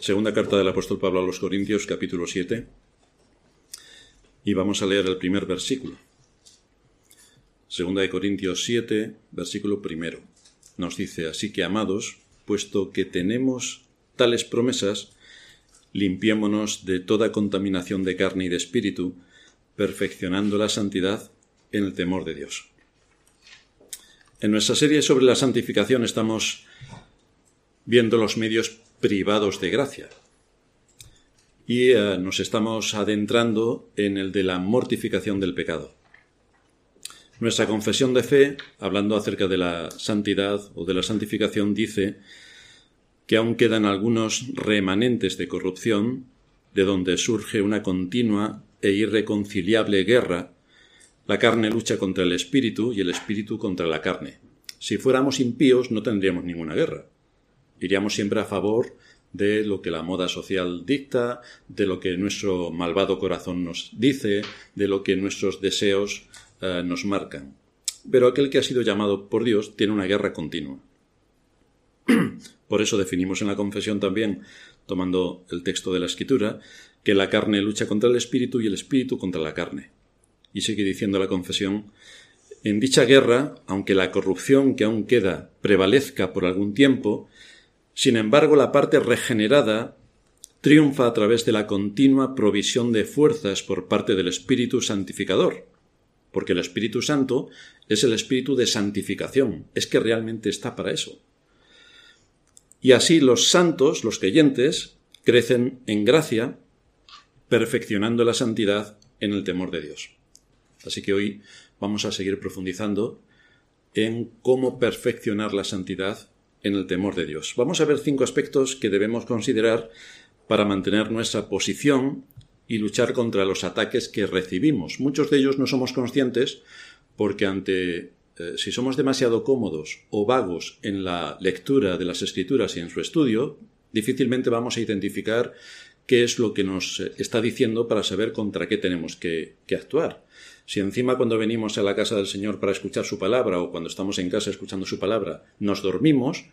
Segunda carta del apóstol Pablo a los Corintios, capítulo 7. Y vamos a leer el primer versículo. Segunda de Corintios 7, versículo primero. Nos dice, así que amados, puesto que tenemos tales promesas, limpiémonos de toda contaminación de carne y de espíritu, perfeccionando la santidad en el temor de Dios. En nuestra serie sobre la santificación estamos viendo los medios privados de gracia. Y eh, nos estamos adentrando en el de la mortificación del pecado. Nuestra confesión de fe, hablando acerca de la santidad o de la santificación, dice que aún quedan algunos remanentes de corrupción, de donde surge una continua e irreconciliable guerra. La carne lucha contra el espíritu y el espíritu contra la carne. Si fuéramos impíos no tendríamos ninguna guerra iríamos siempre a favor de lo que la moda social dicta, de lo que nuestro malvado corazón nos dice, de lo que nuestros deseos eh, nos marcan. Pero aquel que ha sido llamado por Dios tiene una guerra continua. Por eso definimos en la confesión también, tomando el texto de la escritura, que la carne lucha contra el espíritu y el espíritu contra la carne. Y sigue diciendo la confesión, en dicha guerra, aunque la corrupción que aún queda prevalezca por algún tiempo, sin embargo, la parte regenerada triunfa a través de la continua provisión de fuerzas por parte del Espíritu Santificador, porque el Espíritu Santo es el Espíritu de santificación, es que realmente está para eso. Y así los santos, los creyentes, crecen en gracia, perfeccionando la santidad en el temor de Dios. Así que hoy vamos a seguir profundizando en cómo perfeccionar la santidad en el temor de Dios. Vamos a ver cinco aspectos que debemos considerar para mantener nuestra posición y luchar contra los ataques que recibimos. Muchos de ellos no somos conscientes porque ante eh, si somos demasiado cómodos o vagos en la lectura de las escrituras y en su estudio, difícilmente vamos a identificar qué es lo que nos eh, está diciendo para saber contra qué tenemos que actuar. Si encima cuando venimos a la casa del Señor para escuchar su palabra o cuando estamos en casa escuchando su palabra nos dormimos,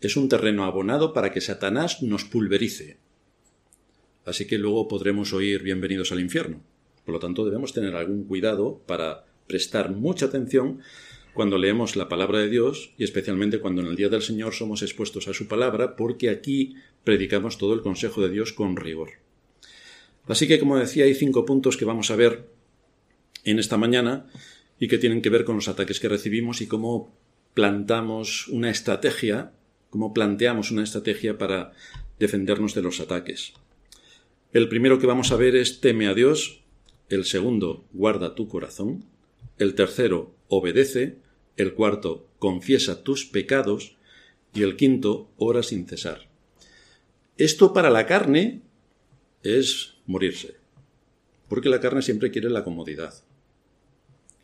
es un terreno abonado para que Satanás nos pulverice. Así que luego podremos oír bienvenidos al infierno. Por lo tanto, debemos tener algún cuidado para prestar mucha atención cuando leemos la palabra de Dios y especialmente cuando en el día del Señor somos expuestos a su palabra, porque aquí predicamos todo el consejo de Dios con rigor. Así que, como decía, hay cinco puntos que vamos a ver en esta mañana y que tienen que ver con los ataques que recibimos y cómo plantamos una estrategia, cómo planteamos una estrategia para defendernos de los ataques. El primero que vamos a ver es teme a Dios, el segundo guarda tu corazón, el tercero obedece, el cuarto confiesa tus pecados y el quinto ora sin cesar. Esto para la carne es morirse, porque la carne siempre quiere la comodidad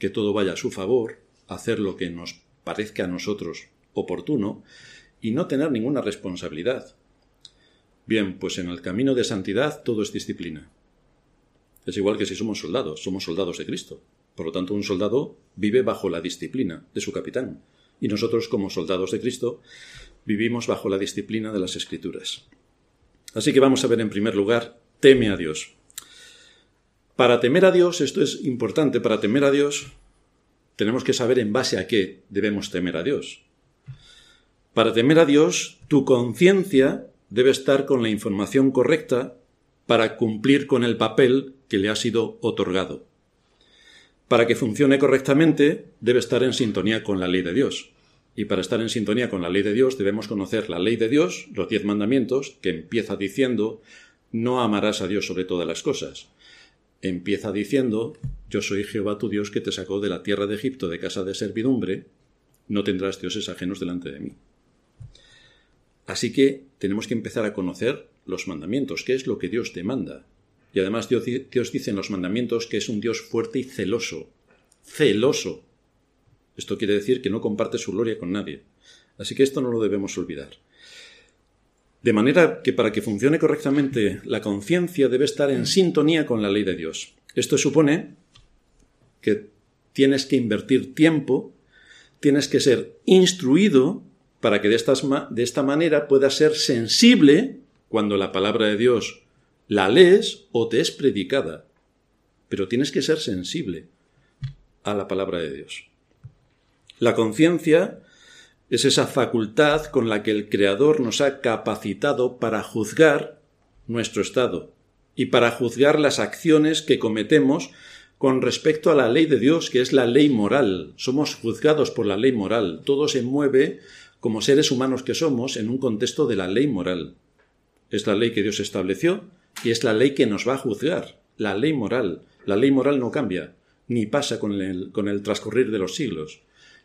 que todo vaya a su favor, hacer lo que nos parezca a nosotros oportuno y no tener ninguna responsabilidad. Bien, pues en el camino de santidad todo es disciplina. Es igual que si somos soldados, somos soldados de Cristo. Por lo tanto, un soldado vive bajo la disciplina de su capitán. Y nosotros, como soldados de Cristo, vivimos bajo la disciplina de las Escrituras. Así que vamos a ver en primer lugar, teme a Dios. Para temer a Dios, esto es importante, para temer a Dios tenemos que saber en base a qué debemos temer a Dios. Para temer a Dios, tu conciencia debe estar con la información correcta para cumplir con el papel que le ha sido otorgado. Para que funcione correctamente, debe estar en sintonía con la ley de Dios. Y para estar en sintonía con la ley de Dios debemos conocer la ley de Dios, los diez mandamientos, que empieza diciendo no amarás a Dios sobre todas las cosas empieza diciendo, yo soy Jehová tu Dios que te sacó de la tierra de Egipto de casa de servidumbre, no tendrás dioses ajenos delante de mí. Así que tenemos que empezar a conocer los mandamientos, qué es lo que Dios demanda. Y además Dios, Dios dice en los mandamientos que es un Dios fuerte y celoso. Celoso. Esto quiere decir que no comparte su gloria con nadie. Así que esto no lo debemos olvidar. De manera que para que funcione correctamente la conciencia debe estar en sintonía con la ley de Dios. Esto supone que tienes que invertir tiempo, tienes que ser instruido para que de, de esta manera puedas ser sensible cuando la palabra de Dios la lees o te es predicada, pero tienes que ser sensible a la palabra de Dios. La conciencia es esa facultad con la que el Creador nos ha capacitado para juzgar nuestro estado y para juzgar las acciones que cometemos con respecto a la ley de Dios, que es la ley moral. Somos juzgados por la ley moral. Todo se mueve como seres humanos que somos en un contexto de la ley moral. Es la ley que Dios estableció y es la ley que nos va a juzgar. La ley moral. La ley moral no cambia, ni pasa con el, con el transcurrir de los siglos.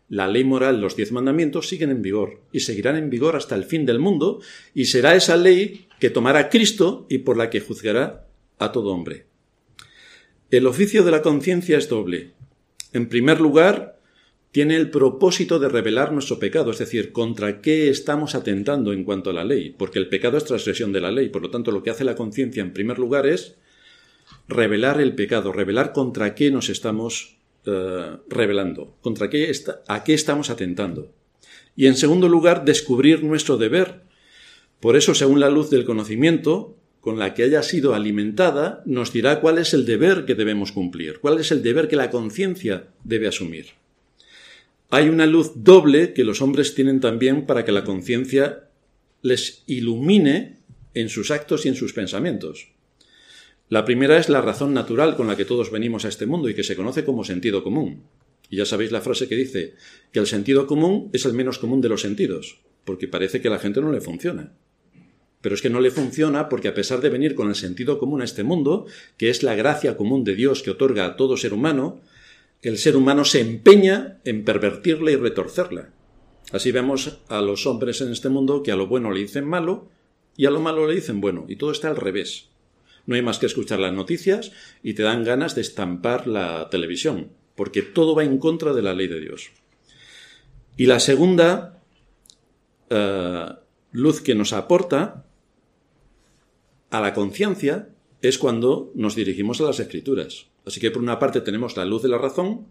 La ley moral, los diez mandamientos siguen en vigor y seguirán en vigor hasta el fin del mundo y será esa ley que tomará Cristo y por la que juzgará a todo hombre. El oficio de la conciencia es doble. En primer lugar, tiene el propósito de revelar nuestro pecado, es decir, contra qué estamos atentando en cuanto a la ley, porque el pecado es transgresión de la ley, por lo tanto lo que hace la conciencia en primer lugar es revelar el pecado, revelar contra qué nos estamos eh, revelando, contra qué a qué estamos atentando. Y en segundo lugar, descubrir nuestro deber. Por eso, según la luz del conocimiento, con la que haya sido alimentada, nos dirá cuál es el deber que debemos cumplir, cuál es el deber que la conciencia debe asumir. Hay una luz doble que los hombres tienen también para que la conciencia les ilumine en sus actos y en sus pensamientos. La primera es la razón natural con la que todos venimos a este mundo y que se conoce como sentido común. Y ya sabéis la frase que dice que el sentido común es el menos común de los sentidos, porque parece que a la gente no le funciona. Pero es que no le funciona porque a pesar de venir con el sentido común a este mundo, que es la gracia común de Dios que otorga a todo ser humano, el ser humano se empeña en pervertirla y retorcerla. Así vemos a los hombres en este mundo que a lo bueno le dicen malo y a lo malo le dicen bueno, y todo está al revés. No hay más que escuchar las noticias y te dan ganas de estampar la televisión, porque todo va en contra de la ley de Dios. Y la segunda eh, luz que nos aporta a la conciencia es cuando nos dirigimos a las escrituras. Así que por una parte tenemos la luz de la razón,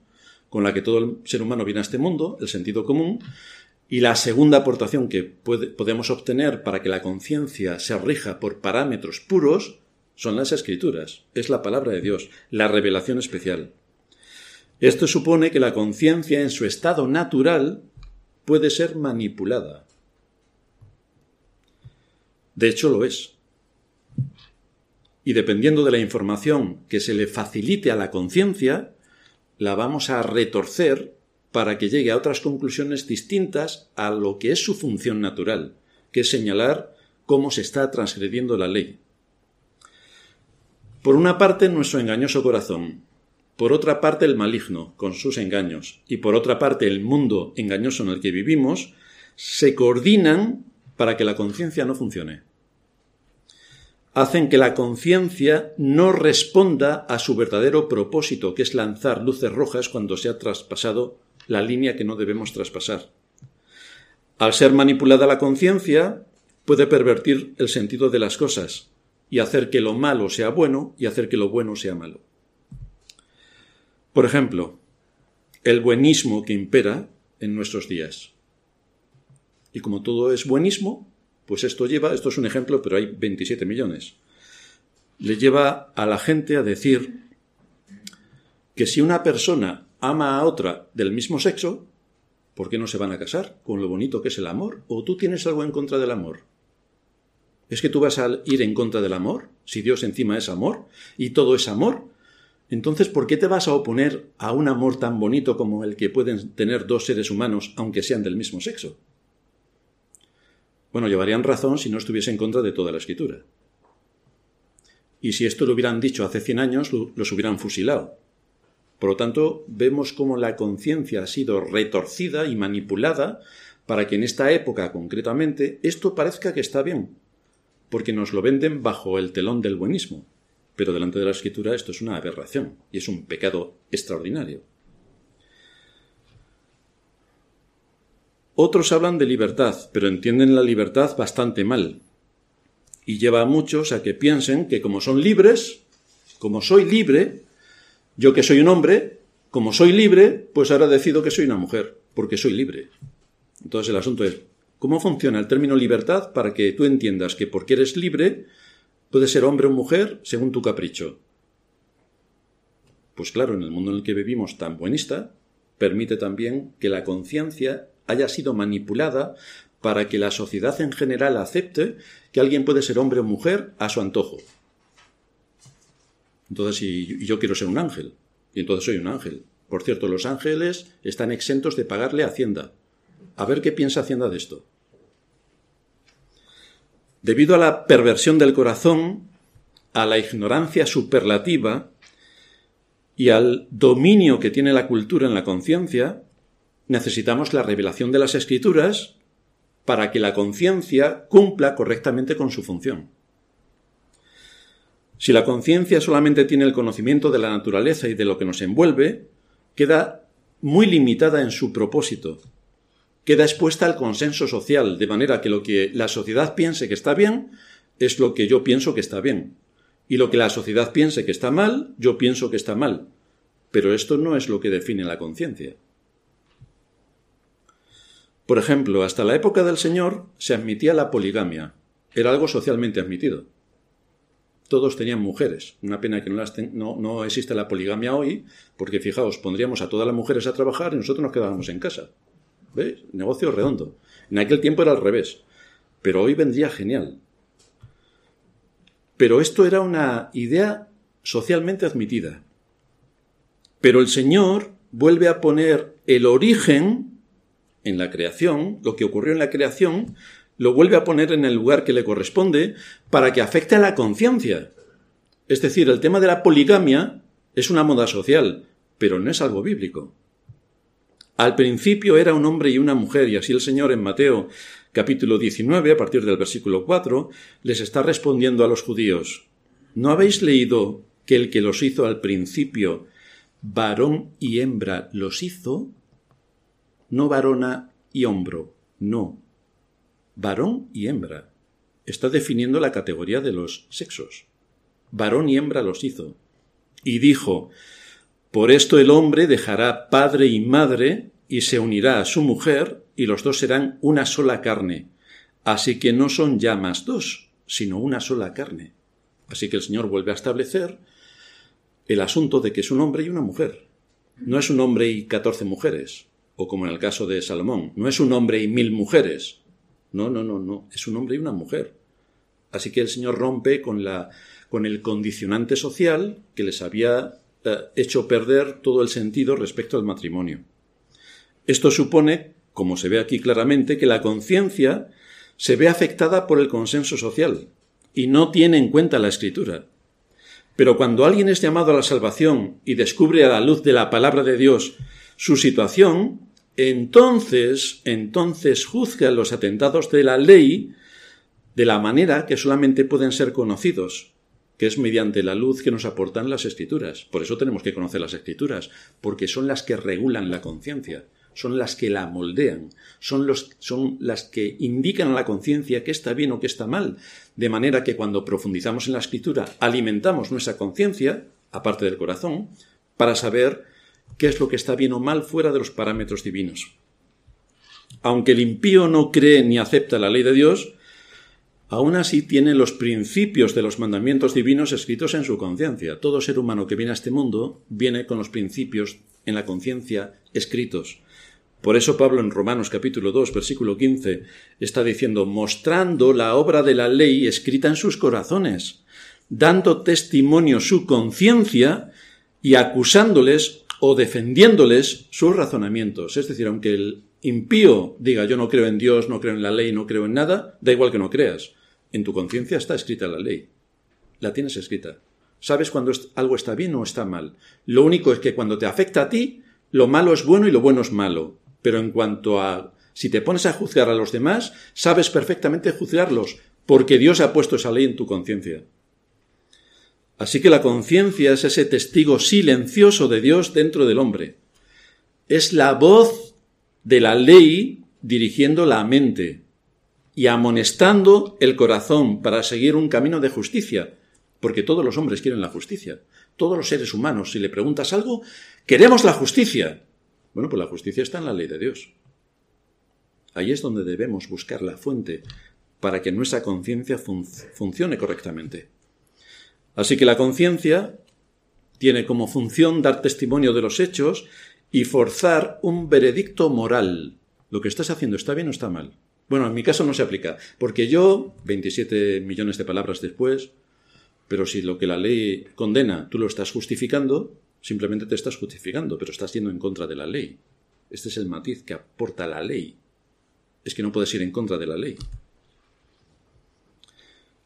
con la que todo el ser humano viene a este mundo, el sentido común, y la segunda aportación que podemos obtener para que la conciencia se rija por parámetros puros son las escrituras, es la palabra de Dios, la revelación especial. Esto supone que la conciencia en su estado natural puede ser manipulada. De hecho lo es. Y dependiendo de la información que se le facilite a la conciencia, la vamos a retorcer para que llegue a otras conclusiones distintas a lo que es su función natural, que es señalar cómo se está transgrediendo la ley. Por una parte, nuestro engañoso corazón, por otra parte, el maligno, con sus engaños, y por otra parte, el mundo engañoso en el que vivimos, se coordinan para que la conciencia no funcione. Hacen que la conciencia no responda a su verdadero propósito, que es lanzar luces rojas cuando se ha traspasado la línea que no debemos traspasar. Al ser manipulada la conciencia, puede pervertir el sentido de las cosas, y hacer que lo malo sea bueno y hacer que lo bueno sea malo. Por ejemplo, el buenismo que impera en nuestros días. Y como todo es buenismo, pues esto lleva, esto es un ejemplo, pero hay 27 millones, le lleva a la gente a decir que si una persona ama a otra del mismo sexo, ¿por qué no se van a casar con lo bonito que es el amor? ¿O tú tienes algo en contra del amor? ¿Es que tú vas a ir en contra del amor? Si Dios encima es amor y todo es amor, entonces ¿por qué te vas a oponer a un amor tan bonito como el que pueden tener dos seres humanos aunque sean del mismo sexo? Bueno, llevarían razón si no estuviese en contra de toda la escritura. Y si esto lo hubieran dicho hace 100 años, los hubieran fusilado. Por lo tanto, vemos cómo la conciencia ha sido retorcida y manipulada para que en esta época concretamente esto parezca que está bien, porque nos lo venden bajo el telón del buenismo. Pero delante de la escritura esto es una aberración y es un pecado extraordinario. Otros hablan de libertad, pero entienden la libertad bastante mal. Y lleva a muchos a que piensen que como son libres, como soy libre, yo que soy un hombre, como soy libre, pues ahora decido que soy una mujer, porque soy libre. Entonces el asunto es, ¿Cómo funciona el término libertad para que tú entiendas que porque eres libre, puedes ser hombre o mujer según tu capricho? Pues claro, en el mundo en el que vivimos tan buenista, permite también que la conciencia haya sido manipulada para que la sociedad en general acepte que alguien puede ser hombre o mujer a su antojo. Entonces, si yo quiero ser un ángel, y entonces soy un ángel. Por cierto, los ángeles están exentos de pagarle a Hacienda. A ver qué piensa Hacienda de esto. Debido a la perversión del corazón, a la ignorancia superlativa y al dominio que tiene la cultura en la conciencia, necesitamos la revelación de las escrituras para que la conciencia cumpla correctamente con su función. Si la conciencia solamente tiene el conocimiento de la naturaleza y de lo que nos envuelve, queda muy limitada en su propósito. Queda expuesta al consenso social, de manera que lo que la sociedad piense que está bien es lo que yo pienso que está bien. Y lo que la sociedad piense que está mal, yo pienso que está mal. Pero esto no es lo que define la conciencia. Por ejemplo, hasta la época del Señor se admitía la poligamia. Era algo socialmente admitido todos tenían mujeres. Una pena que no, no, existe la poligamia hoy, porque fijaos, pondríamos a todas las mujeres a trabajar y nosotros nos quedábamos en casa. ¿Veis? Negocio redondo. En aquel tiempo era al revés, pero hoy vendría genial. Pero esto era una idea socialmente admitida. Pero el Señor vuelve a poner el origen en la creación, lo que ocurrió en la creación, lo vuelve a poner en el lugar que le corresponde para que afecte a la conciencia. Es decir, el tema de la poligamia es una moda social, pero no es algo bíblico. Al principio era un hombre y una mujer, y así el Señor en Mateo capítulo 19, a partir del versículo 4, les está respondiendo a los judíos, ¿no habéis leído que el que los hizo al principio, varón y hembra los hizo? No varona y hombro, no, varón y hembra. Está definiendo la categoría de los sexos. Varón y hembra los hizo. Y dijo, Por esto el hombre dejará padre y madre y se unirá a su mujer y los dos serán una sola carne. Así que no son ya más dos, sino una sola carne. Así que el Señor vuelve a establecer el asunto de que es un hombre y una mujer. No es un hombre y catorce mujeres, o como en el caso de Salomón, no es un hombre y mil mujeres, no, no, no, no. Es un hombre y una mujer. Así que el Señor rompe con, la, con el condicionante social que les había hecho perder todo el sentido respecto al matrimonio. Esto supone, como se ve aquí claramente, que la conciencia se ve afectada por el consenso social y no tiene en cuenta la escritura. Pero cuando alguien es llamado a la salvación y descubre a la luz de la palabra de Dios su situación, entonces, entonces juzga los atentados de la ley de la manera que solamente pueden ser conocidos, que es mediante la luz que nos aportan las escrituras. Por eso tenemos que conocer las escrituras, porque son las que regulan la conciencia, son las que la moldean, son, los, son las que indican a la conciencia qué está bien o qué está mal, de manera que cuando profundizamos en la escritura alimentamos nuestra conciencia, aparte del corazón, para saber qué es lo que está bien o mal fuera de los parámetros divinos. Aunque el impío no cree ni acepta la ley de Dios, aún así tiene los principios de los mandamientos divinos escritos en su conciencia. Todo ser humano que viene a este mundo viene con los principios en la conciencia escritos. Por eso Pablo en Romanos capítulo 2 versículo 15 está diciendo mostrando la obra de la ley escrita en sus corazones, dando testimonio su conciencia y acusándoles o defendiéndoles sus razonamientos. Es decir, aunque el impío diga yo no creo en Dios, no creo en la ley, no creo en nada, da igual que no creas. En tu conciencia está escrita la ley. La tienes escrita. Sabes cuando algo está bien o está mal. Lo único es que cuando te afecta a ti, lo malo es bueno y lo bueno es malo. Pero en cuanto a si te pones a juzgar a los demás, sabes perfectamente juzgarlos, porque Dios ha puesto esa ley en tu conciencia. Así que la conciencia es ese testigo silencioso de Dios dentro del hombre. Es la voz de la ley dirigiendo la mente y amonestando el corazón para seguir un camino de justicia, porque todos los hombres quieren la justicia. Todos los seres humanos, si le preguntas algo, queremos la justicia. Bueno, pues la justicia está en la ley de Dios. Ahí es donde debemos buscar la fuente para que nuestra conciencia funcione correctamente. Así que la conciencia tiene como función dar testimonio de los hechos y forzar un veredicto moral. Lo que estás haciendo está bien o está mal. Bueno, en mi caso no se aplica, porque yo, 27 millones de palabras después, pero si lo que la ley condena tú lo estás justificando, simplemente te estás justificando, pero estás yendo en contra de la ley. Este es el matiz que aporta la ley. Es que no puedes ir en contra de la ley.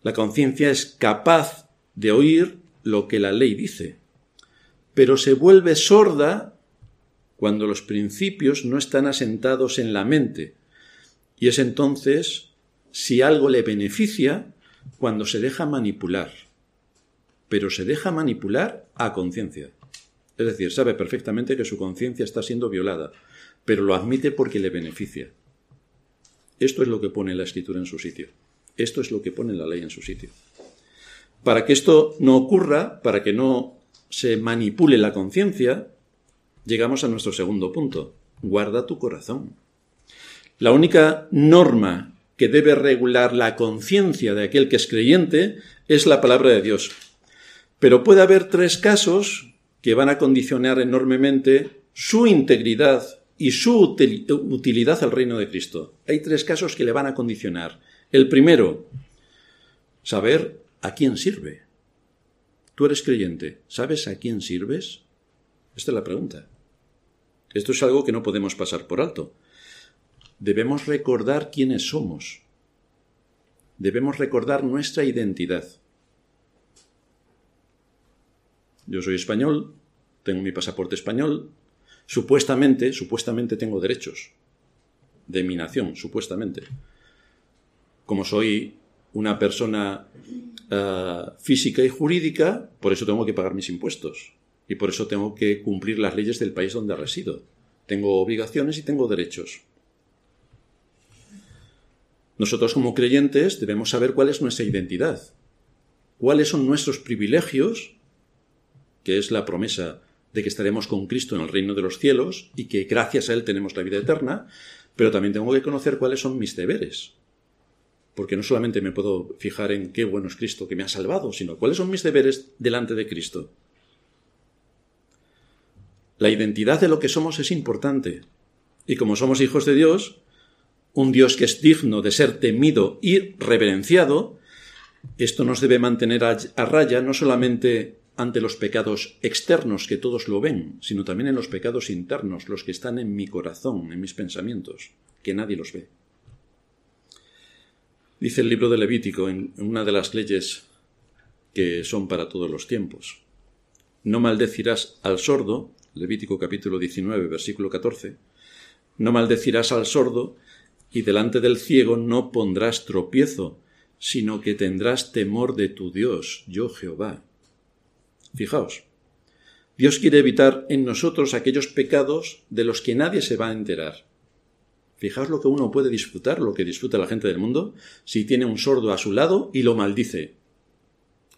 La conciencia es capaz de oír lo que la ley dice, pero se vuelve sorda cuando los principios no están asentados en la mente. Y es entonces, si algo le beneficia, cuando se deja manipular. Pero se deja manipular a conciencia. Es decir, sabe perfectamente que su conciencia está siendo violada, pero lo admite porque le beneficia. Esto es lo que pone la escritura en su sitio. Esto es lo que pone la ley en su sitio. Para que esto no ocurra, para que no se manipule la conciencia, llegamos a nuestro segundo punto. Guarda tu corazón. La única norma que debe regular la conciencia de aquel que es creyente es la palabra de Dios. Pero puede haber tres casos que van a condicionar enormemente su integridad y su utilidad al reino de Cristo. Hay tres casos que le van a condicionar. El primero, saber a quién sirve. Tú eres creyente, ¿sabes a quién sirves? Esta es la pregunta. Esto es algo que no podemos pasar por alto. Debemos recordar quiénes somos. Debemos recordar nuestra identidad. Yo soy español, tengo mi pasaporte español, supuestamente, supuestamente tengo derechos de mi nación, supuestamente. Como soy una persona eh, física y jurídica, por eso tengo que pagar mis impuestos y por eso tengo que cumplir las leyes del país donde resido. Tengo obligaciones y tengo derechos. Nosotros como creyentes debemos saber cuál es nuestra identidad, cuáles son nuestros privilegios, que es la promesa de que estaremos con Cristo en el reino de los cielos y que gracias a Él tenemos la vida eterna, pero también tengo que conocer cuáles son mis deberes. Porque no solamente me puedo fijar en qué bueno es Cristo que me ha salvado, sino cuáles son mis deberes delante de Cristo. La identidad de lo que somos es importante. Y como somos hijos de Dios, un Dios que es digno de ser temido y reverenciado, esto nos debe mantener a, raya no solamente ante los pecados externos que todos lo ven, sino también en los pecados internos, los que están en mi corazón, en mis pensamientos, que nadie los ve. Dice el libro de Levítico en una de las leyes que son para todos los tiempos. No maldecirás al sordo Levítico capítulo 19, versículo 14, no maldecirás al sordo y delante del ciego no pondrás tropiezo, sino que tendrás temor de tu Dios, yo Jehová. Fijaos, Dios quiere evitar en nosotros aquellos pecados de los que nadie se va a enterar. Fijaos lo que uno puede disfrutar, lo que disfruta la gente del mundo, si tiene un sordo a su lado y lo maldice.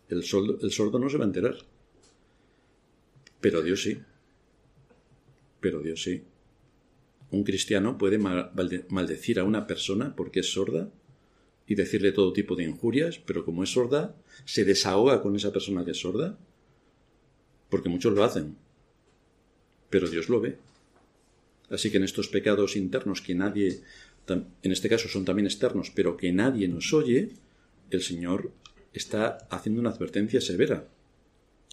El sordo, el sordo no se va a enterar. Pero Dios sí pero Dios sí. Un cristiano puede maldecir a una persona porque es sorda y decirle todo tipo de injurias, pero como es sorda, se desahoga con esa persona que es sorda, porque muchos lo hacen, pero Dios lo ve. Así que en estos pecados internos que nadie, en este caso son también externos, pero que nadie nos oye, el Señor está haciendo una advertencia severa.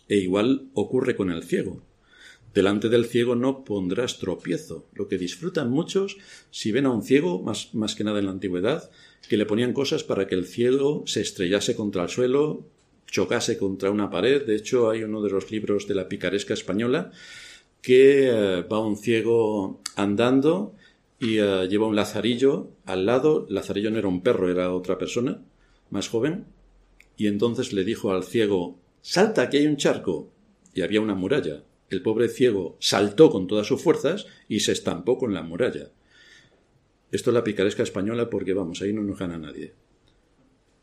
E igual ocurre con el ciego. Delante del ciego no pondrás tropiezo, lo que disfrutan muchos si ven a un ciego, más, más que nada en la antigüedad, que le ponían cosas para que el ciego se estrellase contra el suelo, chocase contra una pared. De hecho, hay uno de los libros de la picaresca española que eh, va un ciego andando y eh, lleva un lazarillo al lado. El lazarillo no era un perro, era otra persona, más joven. Y entonces le dijo al ciego, salta, que hay un charco. Y había una muralla el pobre ciego saltó con todas sus fuerzas y se estampó con la muralla. Esto es la picaresca española porque, vamos, ahí no nos gana nadie.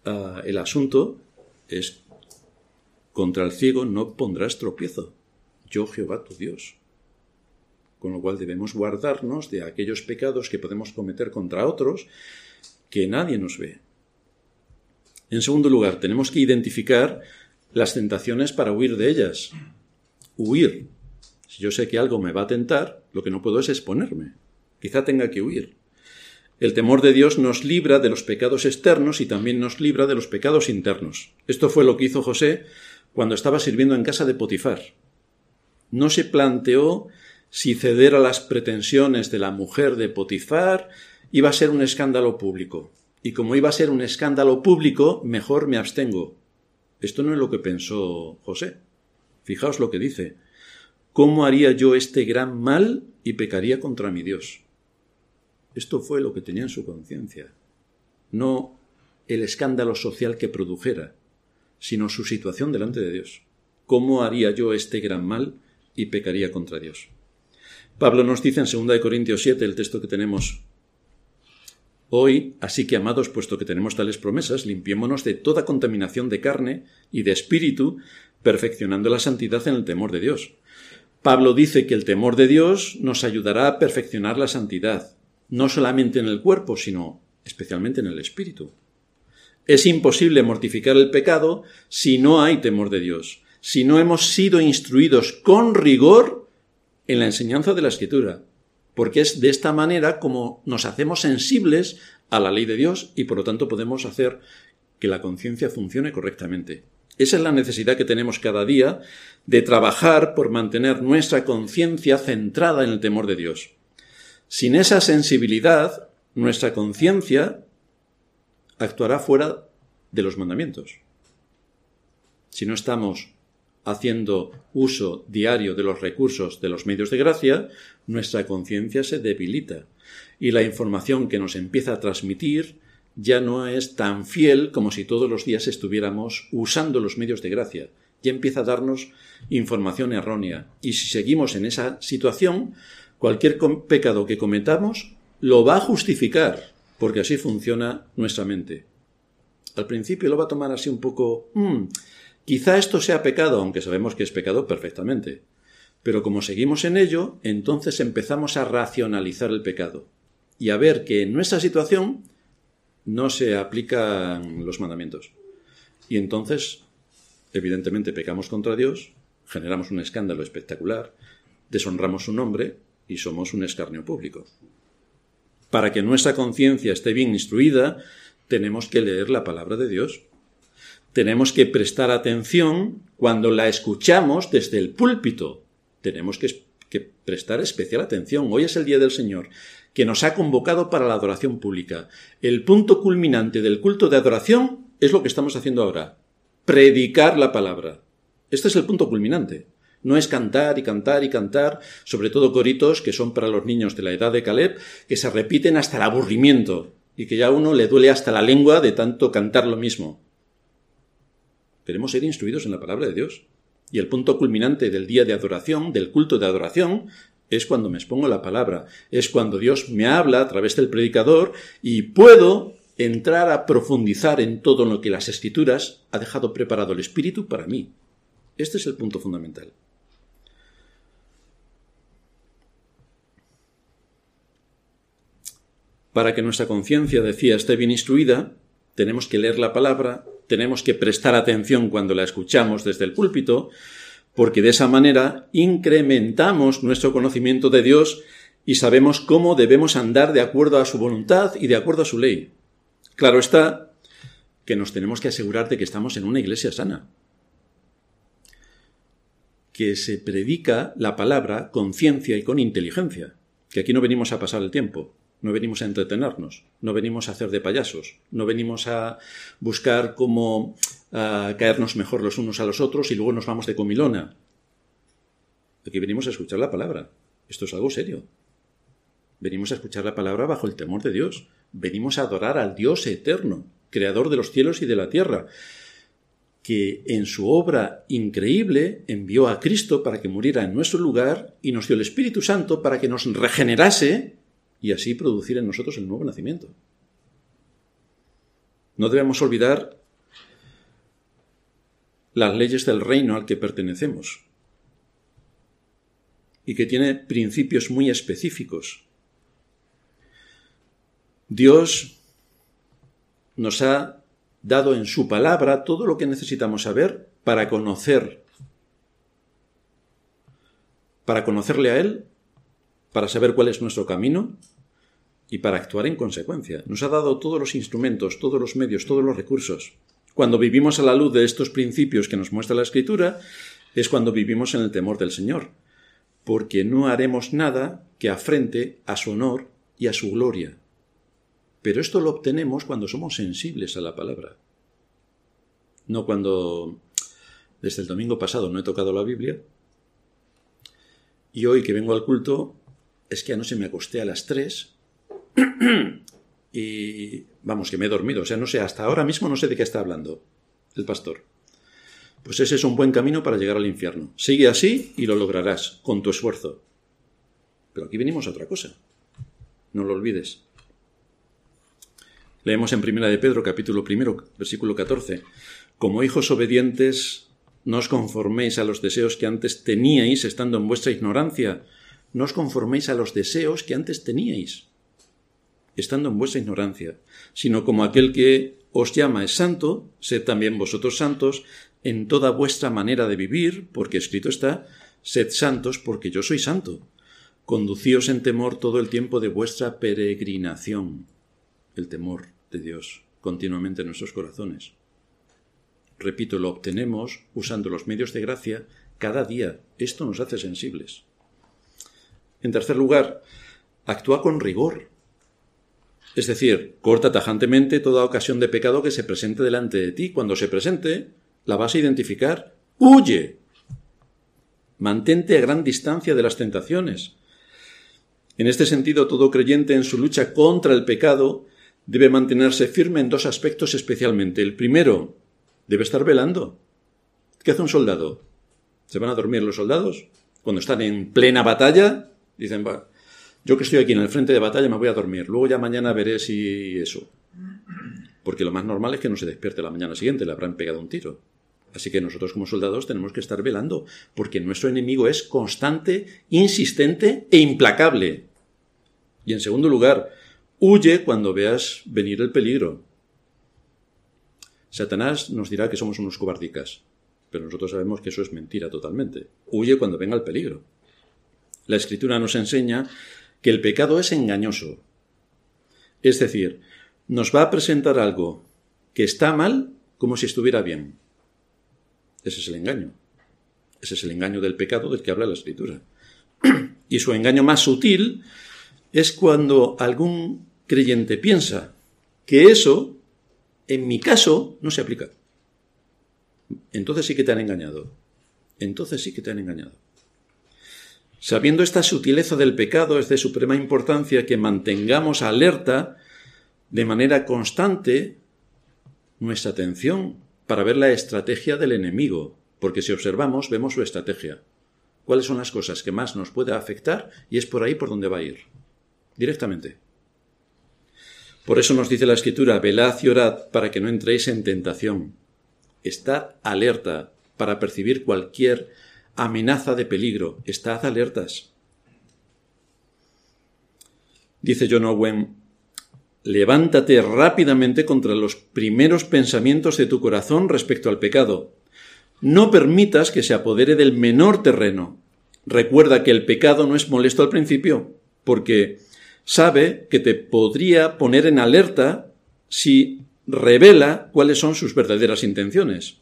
Ah, el asunto es, contra el ciego no pondrás tropiezo. Yo Jehová tu Dios. con lo cual debemos guardarnos de aquellos pecados que podemos cometer contra otros que nadie nos ve. En segundo lugar, tenemos que identificar las tentaciones para huir de ellas. Huir. Si yo sé que algo me va a tentar, lo que no puedo es exponerme. Quizá tenga que huir. El temor de Dios nos libra de los pecados externos y también nos libra de los pecados internos. Esto fue lo que hizo José cuando estaba sirviendo en casa de Potifar. No se planteó si ceder a las pretensiones de la mujer de Potifar iba a ser un escándalo público. Y como iba a ser un escándalo público, mejor me abstengo. Esto no es lo que pensó José. Fijaos lo que dice. ¿Cómo haría yo este gran mal y pecaría contra mi Dios? Esto fue lo que tenía en su conciencia. No el escándalo social que produjera, sino su situación delante de Dios. ¿Cómo haría yo este gran mal y pecaría contra Dios? Pablo nos dice en 2 Corintios 7, el texto que tenemos hoy, así que amados, puesto que tenemos tales promesas, limpiémonos de toda contaminación de carne y de espíritu, perfeccionando la santidad en el temor de Dios. Pablo dice que el temor de Dios nos ayudará a perfeccionar la santidad, no solamente en el cuerpo, sino especialmente en el espíritu. Es imposible mortificar el pecado si no hay temor de Dios, si no hemos sido instruidos con rigor en la enseñanza de la Escritura, porque es de esta manera como nos hacemos sensibles a la ley de Dios y por lo tanto podemos hacer que la conciencia funcione correctamente. Esa es la necesidad que tenemos cada día de trabajar por mantener nuestra conciencia centrada en el temor de Dios. Sin esa sensibilidad, nuestra conciencia actuará fuera de los mandamientos. Si no estamos haciendo uso diario de los recursos de los medios de gracia, nuestra conciencia se debilita y la información que nos empieza a transmitir ya no es tan fiel como si todos los días estuviéramos usando los medios de gracia. Ya empieza a darnos información errónea. Y si seguimos en esa situación, Cualquier pecado que cometamos lo va a justificar, porque así funciona nuestra mente. Al principio lo va a tomar así un poco, mm, quizá esto sea pecado, aunque sabemos que es pecado perfectamente. Pero como seguimos en ello, entonces empezamos a racionalizar el pecado y a ver que en nuestra situación no se aplican los mandamientos. Y entonces, evidentemente, pecamos contra Dios, generamos un escándalo espectacular, deshonramos su nombre y somos un escarnio público. Para que nuestra conciencia esté bien instruida, tenemos que leer la palabra de Dios. Tenemos que prestar atención cuando la escuchamos desde el púlpito. Tenemos que, que, prestar especial atención. Hoy es el Día del Señor, que nos ha convocado para la adoración pública. El punto culminante del culto de adoración es lo que estamos haciendo ahora. Predicar la palabra. Este es el punto culminante. No es cantar y cantar y cantar, sobre todo coritos que son para los niños de la edad de Caleb, que se repiten hasta el aburrimiento y que ya a uno le duele hasta la lengua de tanto cantar lo mismo. Queremos ser instruidos en la palabra de Dios. Y el punto culminante del día de adoración, del culto de adoración, es cuando me expongo la palabra, es cuando Dios me habla a través del predicador y puedo entrar a profundizar en todo lo que las escrituras ha dejado preparado el Espíritu para mí. Este es el punto fundamental. Para que nuestra conciencia, decía, esté bien instruida, tenemos que leer la palabra, tenemos que prestar atención cuando la escuchamos desde el púlpito, porque de esa manera incrementamos nuestro conocimiento de Dios y sabemos cómo debemos andar de acuerdo a su voluntad y de acuerdo a su ley. Claro está que nos tenemos que asegurar de que estamos en una iglesia sana, que se predica la palabra con ciencia y con inteligencia, que aquí no venimos a pasar el tiempo, no venimos a entretenernos, no venimos a hacer de payasos, no venimos a buscar cómo caernos mejor los unos a los otros y luego nos vamos de comilona. Aquí venimos a escuchar la palabra. Esto es algo serio. Venimos a escuchar la palabra bajo el temor de Dios. Venimos a adorar al Dios eterno, creador de los cielos y de la tierra, que en su obra increíble envió a Cristo para que muriera en nuestro lugar y nos dio el Espíritu Santo para que nos regenerase y así producir en nosotros el nuevo nacimiento. No debemos olvidar las leyes del reino al que pertenecemos. y que tiene principios muy específicos. Dios nos ha dado en su palabra todo lo que necesitamos saber para conocer, para conocerle a Él, para saber cuál es nuestro camino y para actuar en consecuencia. Nos ha dado todos los instrumentos, todos los medios, todos los recursos. Cuando vivimos a la luz de estos principios que nos muestra la Escritura, es cuando vivimos en el temor del Señor, porque no haremos nada que afrente a su honor y a su gloria. Pero esto lo obtenemos cuando somos sensibles a la palabra. No cuando desde el domingo pasado no he tocado la Biblia y hoy que vengo al culto es que anoche me acosté a las tres y vamos, que me he dormido. O sea, no sé, hasta ahora mismo no sé de qué está hablando el pastor. Pues ese es un buen camino para llegar al infierno. Sigue así y lo lograrás, con tu esfuerzo. Pero aquí venimos a otra cosa. No lo olvides. Leemos en Primera de Pedro, capítulo primero, versículo 14. Como hijos obedientes, no os conforméis a los deseos que antes teníais estando en vuestra ignorancia. No os conforméis a los deseos que antes teníais estando en vuestra ignorancia, sino como aquel que os llama es santo, sed también vosotros santos en toda vuestra manera de vivir, porque escrito está, sed santos porque yo soy santo. Conducíos en temor todo el tiempo de vuestra peregrinación. El temor de Dios continuamente en nuestros corazones. Repito, lo obtenemos usando los medios de gracia cada día. Esto nos hace sensibles. En tercer lugar, actúa con rigor. Es decir, corta tajantemente toda ocasión de pecado que se presente delante de ti. Cuando se presente, la vas a identificar. ¡Huye! Mantente a gran distancia de las tentaciones. En este sentido, todo creyente en su lucha contra el pecado debe mantenerse firme en dos aspectos especialmente. El primero, debe estar velando. ¿Qué hace un soldado? ¿Se van a dormir los soldados? Cuando están en plena batalla, dicen, yo que estoy aquí en el frente de batalla me voy a dormir, luego ya mañana veré si eso. Porque lo más normal es que no se despierte la mañana siguiente, le habrán pegado un tiro. Así que nosotros como soldados tenemos que estar velando, porque nuestro enemigo es constante, insistente e implacable. Y en segundo lugar, Huye cuando veas venir el peligro. Satanás nos dirá que somos unos cobardicas, pero nosotros sabemos que eso es mentira totalmente. Huye cuando venga el peligro. La escritura nos enseña que el pecado es engañoso. Es decir, nos va a presentar algo que está mal como si estuviera bien. Ese es el engaño. Ese es el engaño del pecado del que habla la escritura. Y su engaño más sutil es cuando algún creyente piensa que eso, en mi caso, no se aplica. Entonces sí que te han engañado. Entonces sí que te han engañado. Sabiendo esta sutileza del pecado, es de suprema importancia que mantengamos alerta de manera constante nuestra atención para ver la estrategia del enemigo, porque si observamos vemos su estrategia. ¿Cuáles son las cosas que más nos puede afectar? Y es por ahí por donde va a ir directamente. Por eso nos dice la Escritura, velad y orad para que no entréis en tentación. Estad alerta para percibir cualquier amenaza de peligro. Estad alertas. Dice John Owen, levántate rápidamente contra los primeros pensamientos de tu corazón respecto al pecado. No permitas que se apodere del menor terreno. Recuerda que el pecado no es molesto al principio, porque sabe que te podría poner en alerta si revela cuáles son sus verdaderas intenciones.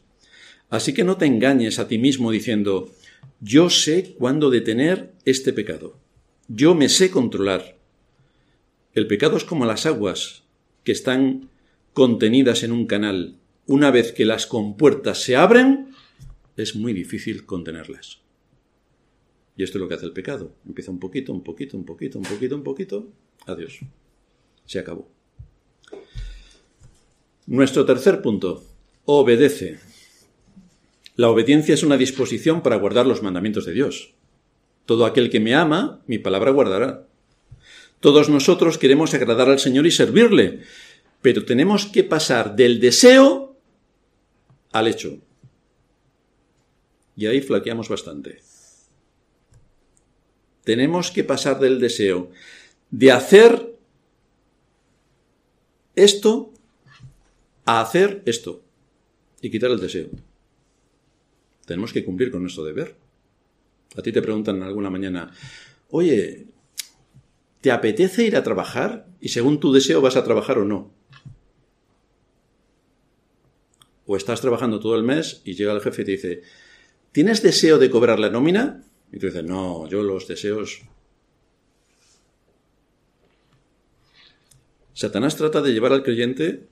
Así que no te engañes a ti mismo diciendo, yo sé cuándo detener este pecado. Yo me sé controlar. El pecado es como las aguas que están contenidas en un canal. Una vez que las compuertas se abren, es muy difícil contenerlas. Y esto es lo que hace el pecado. Empieza un poquito, un poquito, un poquito, un poquito, un poquito. Adiós. Se acabó. Nuestro tercer punto. Obedece. La obediencia es una disposición para guardar los mandamientos de Dios. Todo aquel que me ama, mi palabra guardará. Todos nosotros queremos agradar al Señor y servirle, pero tenemos que pasar del deseo al hecho. Y ahí flaqueamos bastante. Tenemos que pasar del deseo de hacer esto a hacer esto y quitar el deseo. Tenemos que cumplir con nuestro deber. A ti te preguntan alguna mañana, oye, ¿te apetece ir a trabajar? Y según tu deseo vas a trabajar o no. O estás trabajando todo el mes y llega el jefe y te dice, ¿tienes deseo de cobrar la nómina? Y tú dices, no, yo los deseos... Satanás trata de llevar al creyente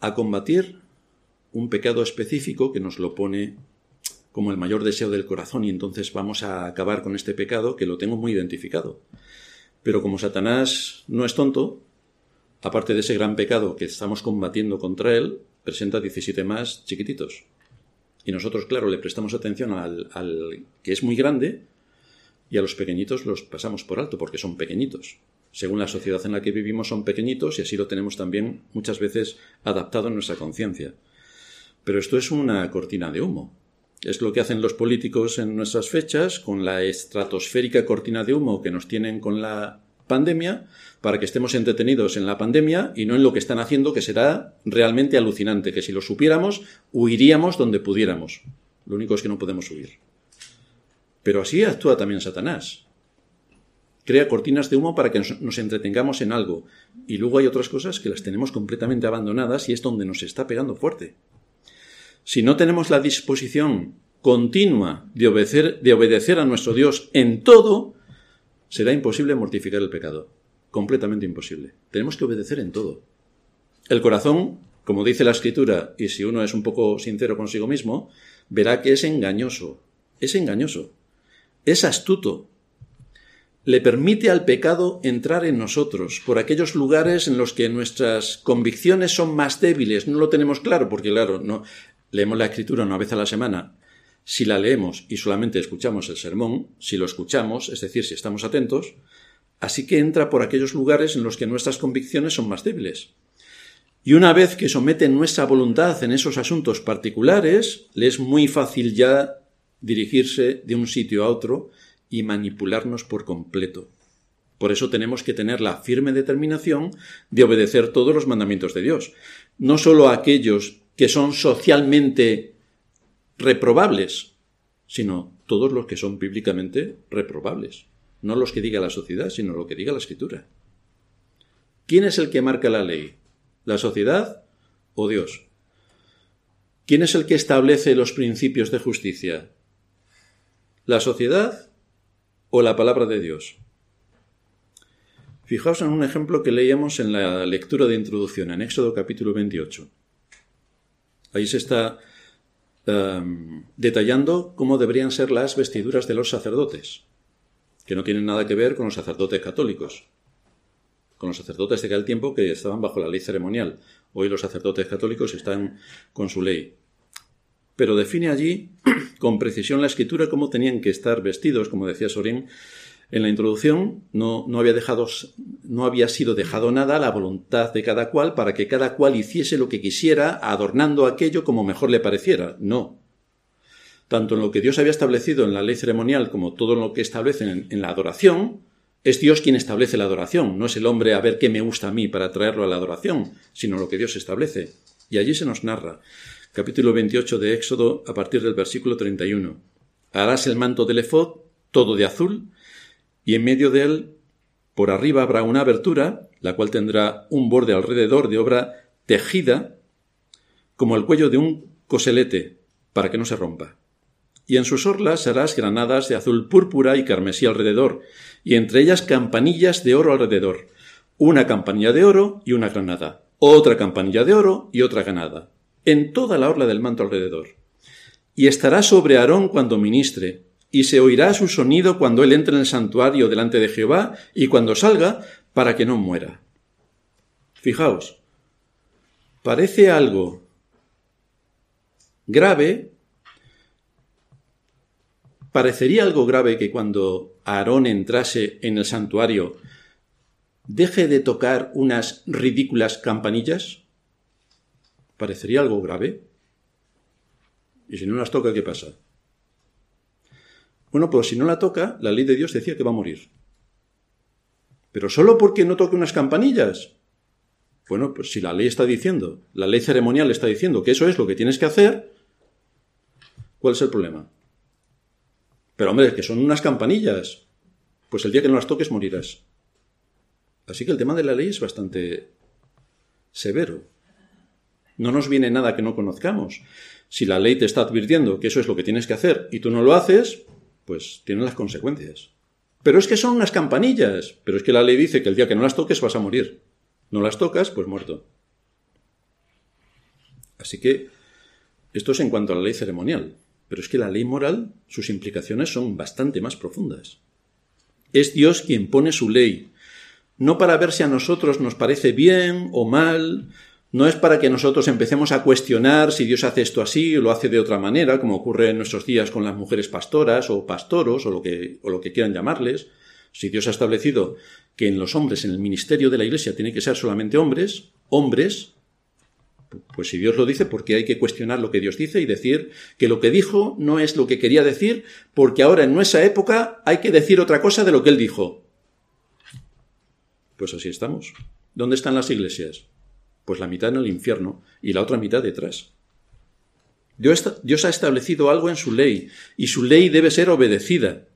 a combatir un pecado específico que nos lo pone como el mayor deseo del corazón y entonces vamos a acabar con este pecado que lo tengo muy identificado. Pero como Satanás no es tonto, aparte de ese gran pecado que estamos combatiendo contra él, presenta 17 más chiquititos. Y nosotros, claro, le prestamos atención al, que es muy grande y a los pequeñitos los pasamos por alto porque son pequeñitos. Según la sociedad en la que vivimos son pequeñitos y así lo tenemos también muchas veces adaptado en nuestra conciencia. Pero esto es una cortina de humo. Es lo que hacen los políticos en nuestras fechas con la estratosférica cortina de humo que nos tienen con la pandemia para que estemos entretenidos en la pandemia y no en lo que están haciendo que será realmente alucinante, que si lo supiéramos huiríamos donde pudiéramos. Lo único es que no podemos huir. Pero así actúa también Satanás. Crea cortinas de humo para que nos entretengamos en algo. Y luego hay otras cosas que las tenemos completamente abandonadas y es donde nos está pegando fuerte. Si no tenemos la disposición continua de obedecer, de obedecer a nuestro Dios en todo, será imposible mortificar el pecado. Completamente imposible. Tenemos que obedecer en todo. El corazón, como dice la escritura, y si uno es un poco sincero consigo mismo, verá que es engañoso. Es engañoso. Es astuto. Le permite al pecado entrar en nosotros por aquellos lugares en los que nuestras convicciones son más débiles. No lo tenemos claro, porque claro, no, leemos la escritura una vez a la semana, si la leemos y solamente escuchamos el sermón, si lo escuchamos, es decir, si estamos atentos, así que entra por aquellos lugares en los que nuestras convicciones son más débiles. Y una vez que somete nuestra voluntad en esos asuntos particulares, le es muy fácil ya dirigirse de un sitio a otro y manipularnos por completo. Por eso tenemos que tener la firme determinación de obedecer todos los mandamientos de Dios, no solo aquellos que son socialmente reprobables, sino todos los que son bíblicamente reprobables. No los que diga la sociedad, sino lo que diga la escritura. ¿Quién es el que marca la ley? ¿La sociedad o Dios? ¿Quién es el que establece los principios de justicia? ¿La sociedad o la palabra de Dios? Fijaos en un ejemplo que leíamos en la lectura de introducción, en Éxodo capítulo 28. Ahí se está em, detallando cómo deberían ser las vestiduras de los sacerdotes, que no tienen nada que ver con los sacerdotes católicos, con los sacerdotes de aquel tiempo que estaban bajo la ley ceremonial. Hoy los sacerdotes católicos están con su ley. Pero define allí con precisión la escritura cómo tenían que estar vestidos, como decía Sorín, en la introducción no, no, había dejado, no había sido dejado nada a la voluntad de cada cual para que cada cual hiciese lo que quisiera, adornando aquello como mejor le pareciera. No. Tanto en lo que Dios había establecido en la ley ceremonial como todo lo que establece en, en la adoración, es Dios quien establece la adoración, no es el hombre a ver qué me gusta a mí para traerlo a la adoración, sino lo que Dios establece. Y allí se nos narra, capítulo 28 de Éxodo, a partir del versículo 31. Harás el manto del efod, todo de azul, y en medio de él, por arriba habrá una abertura, la cual tendrá un borde alrededor de obra tejida, como el cuello de un coselete, para que no se rompa. Y en sus orlas harás granadas de azul púrpura y carmesí alrededor, y entre ellas campanillas de oro alrededor, una campanilla de oro y una granada, otra campanilla de oro y otra granada, en toda la orla del manto alrededor. Y estará sobre Aarón cuando ministre, y se oirá su sonido cuando él entre en el santuario delante de Jehová y cuando salga, para que no muera. Fijaos, parece algo grave, parecería algo grave que cuando Aarón entrase en el santuario deje de tocar unas ridículas campanillas. Parecería algo grave. Y si no las toca, ¿qué pasa? Bueno, pues si no la toca, la ley de Dios decía que va a morir. Pero solo porque no toque unas campanillas. Bueno, pues si la ley está diciendo, la ley ceremonial está diciendo que eso es lo que tienes que hacer, ¿cuál es el problema? Pero hombre, que son unas campanillas. Pues el día que no las toques morirás. Así que el tema de la ley es bastante severo. No nos viene nada que no conozcamos. Si la ley te está advirtiendo que eso es lo que tienes que hacer y tú no lo haces, pues tiene las consecuencias. Pero es que son unas campanillas. Pero es que la ley dice que el día que no las toques vas a morir. No las tocas, pues muerto. Así que esto es en cuanto a la ley ceremonial. Pero es que la ley moral, sus implicaciones son bastante más profundas. Es Dios quien pone su ley, no para ver si a nosotros nos parece bien o mal, no es para que nosotros empecemos a cuestionar si Dios hace esto así o lo hace de otra manera, como ocurre en nuestros días con las mujeres pastoras o pastoros o lo que, o lo que quieran llamarles. Si Dios ha establecido que en los hombres, en el ministerio de la Iglesia, tiene que ser solamente hombres, hombres, pues si Dios lo dice, porque hay que cuestionar lo que Dios dice y decir que lo que dijo no es lo que quería decir, porque ahora en nuestra época hay que decir otra cosa de lo que Él dijo. Pues así estamos. ¿Dónde están las iglesias? Pues la mitad en el infierno y la otra mitad detrás. Dios, Dios ha establecido algo en su ley y su ley debe ser obedecida.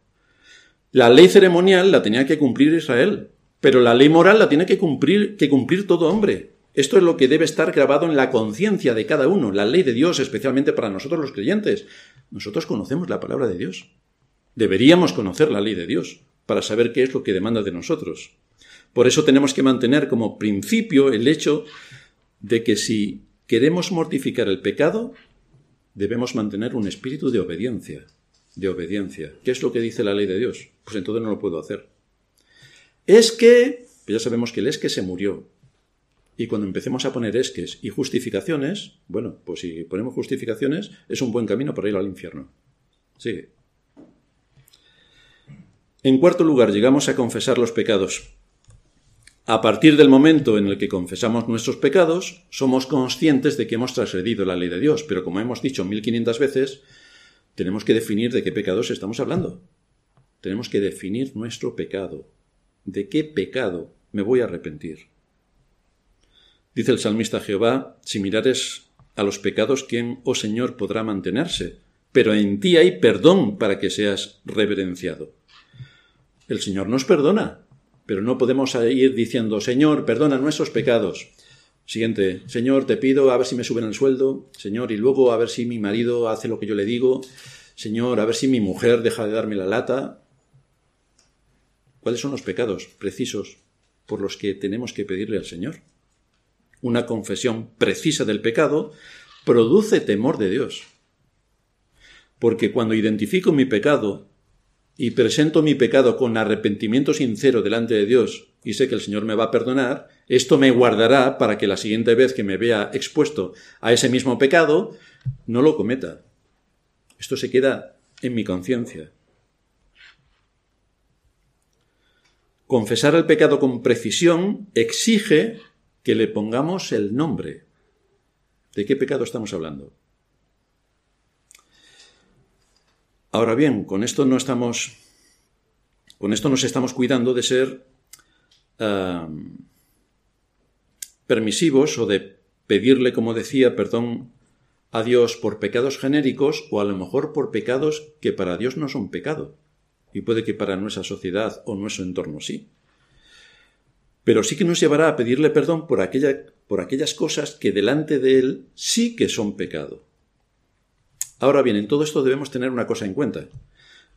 La ley ceremonial la tenía que cumplir Israel, pero la ley moral la tiene que cumplir, que cumplir todo hombre. Esto es lo que debe estar grabado en la conciencia de cada uno, la ley de Dios, especialmente para nosotros los creyentes. Nosotros conocemos la palabra de Dios. Deberíamos conocer la ley de Dios para saber qué es lo que demanda de nosotros. Por eso tenemos que mantener como principio el hecho de que si queremos mortificar el pecado, debemos mantener un espíritu de obediencia. De obediencia. ¿Qué es lo que dice la ley de Dios? Pues entonces no lo puedo hacer. Es que, ya sabemos que el es que se murió, y cuando empecemos a poner esques y justificaciones, bueno, pues si ponemos justificaciones, es un buen camino para ir al infierno. Sigue. En cuarto lugar, llegamos a confesar los pecados. A partir del momento en el que confesamos nuestros pecados, somos conscientes de que hemos transgredido la ley de Dios, pero como hemos dicho 1500 veces, tenemos que definir de qué pecados estamos hablando. Tenemos que definir nuestro pecado. ¿De qué pecado me voy a arrepentir? Dice el salmista Jehová, si mirares a los pecados, ¿quién, oh Señor, podrá mantenerse? Pero en ti hay perdón para que seas reverenciado. El Señor nos perdona, pero no podemos ir diciendo, Señor, perdona nuestros pecados. Siguiente, Señor, te pido a ver si me suben el sueldo, Señor, y luego a ver si mi marido hace lo que yo le digo, Señor, a ver si mi mujer deja de darme la lata. ¿Cuáles son los pecados precisos por los que tenemos que pedirle al Señor? una confesión precisa del pecado, produce temor de Dios. Porque cuando identifico mi pecado y presento mi pecado con arrepentimiento sincero delante de Dios y sé que el Señor me va a perdonar, esto me guardará para que la siguiente vez que me vea expuesto a ese mismo pecado, no lo cometa. Esto se queda en mi conciencia. Confesar el pecado con precisión exige que le pongamos el nombre. ¿De qué pecado estamos hablando? Ahora bien, con esto no estamos, con esto nos estamos cuidando de ser permisivos o de pedirle, como decía, perdón a Dios por pecados genéricos o a lo mejor por pecados que para Dios no son pecado y puede que para nuestra sociedad o nuestro entorno sí pero sí que nos llevará a pedirle perdón por, aquella, por aquellas cosas que delante de Él sí que son pecado. Ahora bien, en todo esto debemos tener una cosa en cuenta.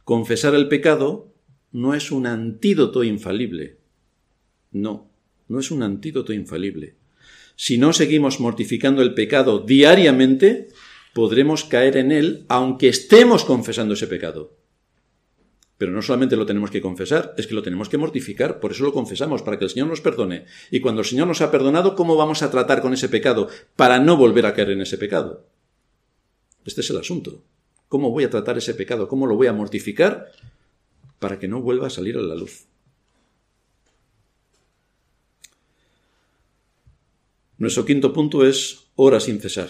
Confesar el pecado no es un antídoto infalible. No, no es un antídoto infalible. Si no seguimos mortificando el pecado diariamente, podremos caer en él aunque estemos confesando ese pecado. Pero no solamente lo tenemos que confesar, es que lo tenemos que mortificar, por eso lo confesamos, para que el Señor nos perdone. Y cuando el Señor nos ha perdonado, ¿cómo vamos a tratar con ese pecado para no volver a caer en ese pecado? Este es el asunto. ¿Cómo voy a tratar ese pecado? ¿Cómo lo voy a mortificar para que no vuelva a salir a la luz? Nuestro quinto punto es ora sin cesar.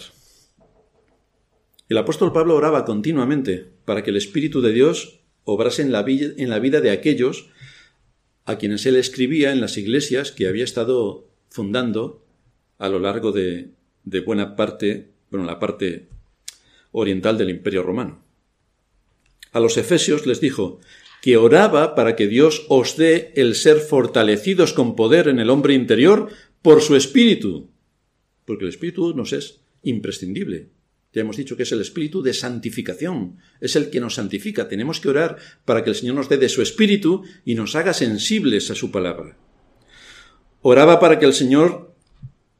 El apóstol Pablo oraba continuamente para que el Espíritu de Dios obrase en la, vida de aquellos a quienes él escribía en las iglesias que había estado fundando a lo largo de, de buena parte, bueno, la parte oriental del Imperio Romano. A los efesios les dijo que oraba para que Dios os dé el ser fortalecidos con poder en el hombre interior por su espíritu, porque el espíritu nos es imprescindible. Ya hemos dicho que es el espíritu de santificación, es el que nos santifica. Tenemos que orar para que el Señor nos dé de su espíritu y nos haga sensibles a su palabra. Oraba para que el Señor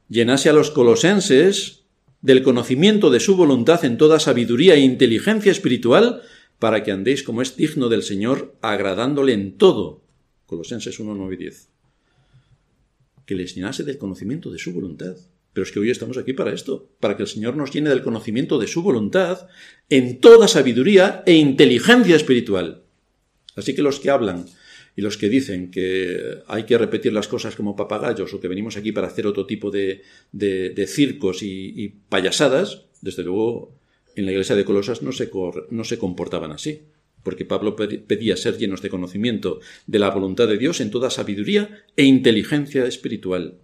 llenase a los colosenses del conocimiento de su voluntad en toda sabiduría e inteligencia espiritual, para que andéis como es digno del Señor, agradándole en todo. Colosenses 1, 9 y 10. Que les llenase del conocimiento de su voluntad. Pero es que hoy estamos aquí para esto, para que el Señor nos llene del conocimiento de su voluntad en toda sabiduría e inteligencia espiritual. Así que los que hablan y los que dicen que hay que repetir las cosas como papagayos o que venimos aquí para hacer otro tipo de, de, circos y, payasadas, desde luego en la iglesia de Colosas no se, no se comportaban así, porque Pablo pedía ser llenos de conocimiento de la voluntad de Dios en toda sabiduría e inteligencia espiritual.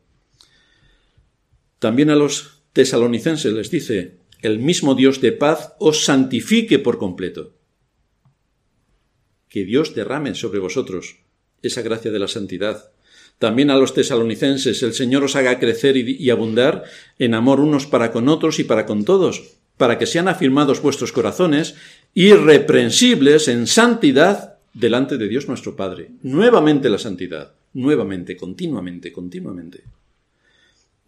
También a los tesalonicenses les dice, el mismo Dios de paz os santifique por completo. Que Dios derrame sobre vosotros esa gracia de la santidad. También a los tesalonicenses, el Señor os haga crecer y, abundar en amor unos para con otros y para con todos, para que sean afirmados vuestros corazones irreprensibles en santidad delante de Dios nuestro Padre. Nuevamente la santidad, nuevamente, continuamente, continuamente.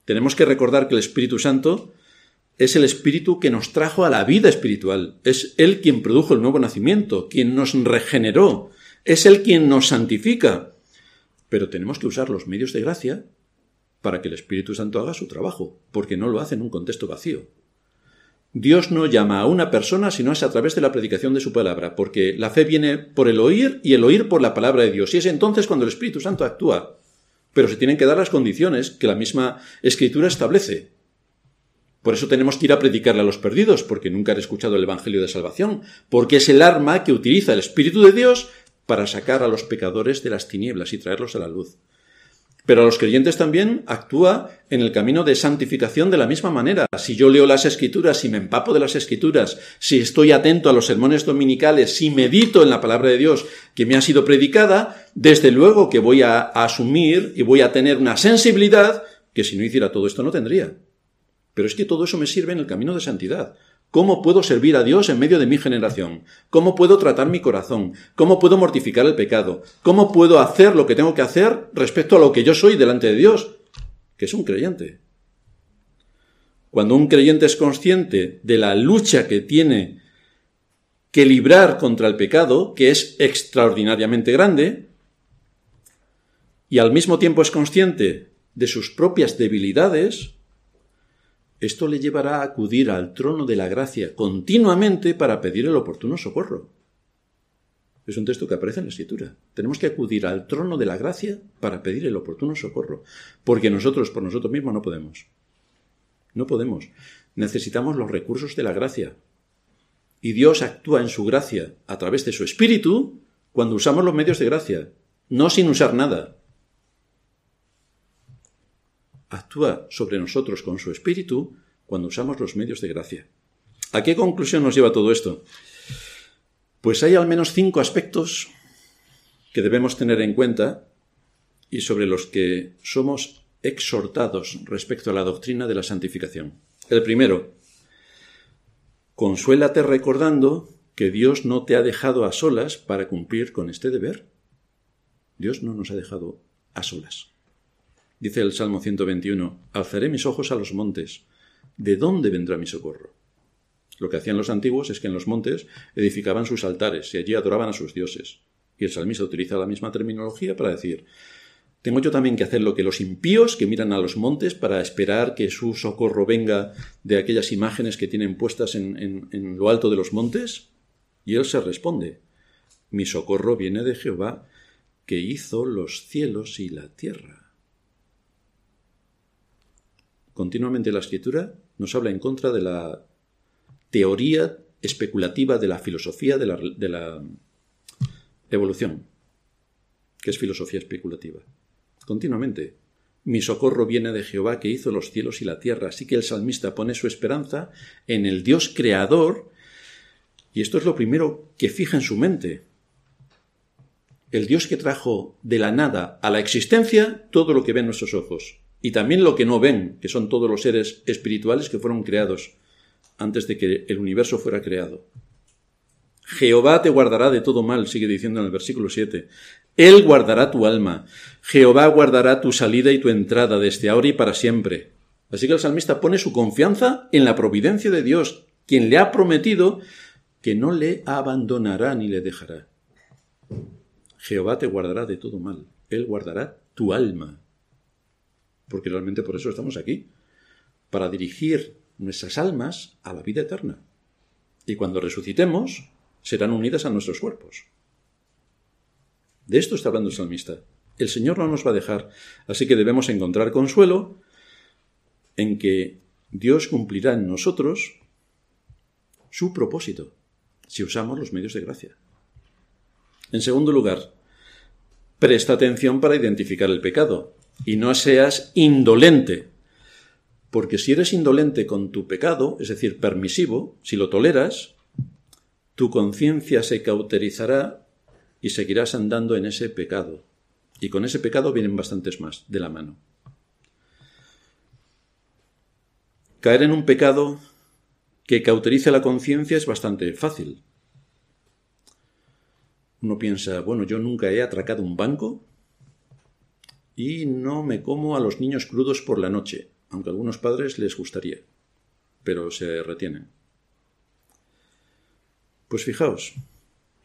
Tenemos que recordar que el Espíritu Santo es el Espíritu que nos trajo a la vida espiritual. Es Él quien produjo el nuevo nacimiento, quien nos regeneró. Es Él quien nos santifica. Pero tenemos que usar los medios de gracia para que el Espíritu Santo haga su trabajo, porque no lo hace en un contexto vacío. Dios no llama a una persona si no es a través de la predicación de su palabra, porque la fe viene por el oír y el oír por la palabra de Dios. Y es entonces cuando el Espíritu Santo actúa pero se tienen que dar las condiciones que la misma escritura establece. Por eso tenemos que ir a predicarle a los perdidos, porque nunca han escuchado el Evangelio de Salvación, porque es el arma que utiliza el Espíritu de Dios para sacar a los pecadores de las tinieblas y traerlos a la luz. Pero a los creyentes también actúa en el camino de santificación de la misma manera. Si yo leo las escrituras, si me empapo de las escrituras, si estoy atento a los sermones dominicales, si medito en la palabra de Dios que me ha sido predicada, desde luego que voy a, asumir y voy a tener una sensibilidad que si no hiciera todo esto no tendría. Pero es que todo eso me sirve en el camino de santidad. ¿Cómo puedo servir a Dios en medio de mi generación? ¿Cómo puedo tratar mi corazón? ¿Cómo puedo mortificar el pecado? ¿Cómo puedo hacer lo que tengo que hacer respecto a lo que yo soy delante de Dios? Que es un creyente. Cuando un creyente es consciente de la lucha que tiene que librar contra el pecado, que es extraordinariamente grande, y al mismo tiempo es consciente de sus propias debilidades, esto le llevará a acudir al trono de la gracia continuamente para pedir el oportuno socorro. Es un texto que aparece en la escritura. Tenemos que acudir al trono de la gracia para pedir el oportuno socorro, porque nosotros por nosotros mismos no podemos. No podemos. Necesitamos los recursos de la gracia. Y Dios actúa en su gracia a través de su espíritu cuando usamos los medios de gracia, no sin usar nada actúa sobre nosotros con su espíritu cuando usamos los medios de gracia. ¿A qué conclusión nos lleva todo esto? Pues hay al menos cinco aspectos que debemos tener en cuenta y sobre los que somos exhortados respecto a la doctrina de la santificación. El primero, consuélate recordando que Dios no te ha dejado a solas para cumplir con este deber. Dios no nos ha dejado a solas. Dice el Salmo 121, Alzaré mis ojos a los montes. ¿De dónde vendrá mi socorro? Lo que hacían los antiguos es que en los montes edificaban sus altares y allí adoraban a sus dioses. Y el salmista utiliza la misma terminología para decir, tengo yo también que hacer lo que los impíos que miran a los montes para esperar que su socorro venga de aquellas imágenes que tienen puestas en, en lo alto de los montes. Y él se responde, mi socorro viene de Jehová, que hizo los cielos y la tierra. Continuamente la escritura nos habla en contra de la teoría especulativa de la filosofía, de la, evolución, que es filosofía especulativa. Continuamente. Mi socorro viene de Jehová que hizo los cielos y la tierra. Así que el salmista pone su esperanza en el Dios creador. Y esto es lo primero que fija en su mente. El Dios que trajo de la nada a la existencia todo lo que ven nuestros ojos. Y también lo que no ven, que son todos los seres espirituales que fueron creados antes de que el universo fuera creado. Jehová te guardará de todo mal, sigue diciendo en el versículo 7. Él guardará tu alma. Jehová guardará tu salida y tu entrada desde ahora y para siempre. Así que el salmista pone su confianza en la providencia de Dios, quien le ha prometido que no le abandonará ni le dejará. Jehová te guardará de todo mal. Él guardará tu alma. Porque realmente por eso estamos aquí, para dirigir nuestras almas a la vida eterna. Y cuando resucitemos, serán unidas a nuestros cuerpos. De esto está hablando el salmista. El Señor no nos va a dejar, así que debemos encontrar consuelo en que Dios cumplirá en nosotros su propósito, si usamos los medios de gracia. En segundo lugar, presta atención para identificar el pecado y no seas indolente, porque si eres indolente con tu pecado, es decir, permisivo, si lo toleras, tu conciencia se cauterizará y seguirás andando en ese pecado. Y con ese pecado vienen bastantes más de la mano. Caer en un pecado que cauterice la conciencia es bastante fácil. Uno piensa, bueno, yo nunca he atracado un banco y no me como a los niños crudos por la noche, aunque a algunos padres les gustaría, pero se retienen. Pues fijaos,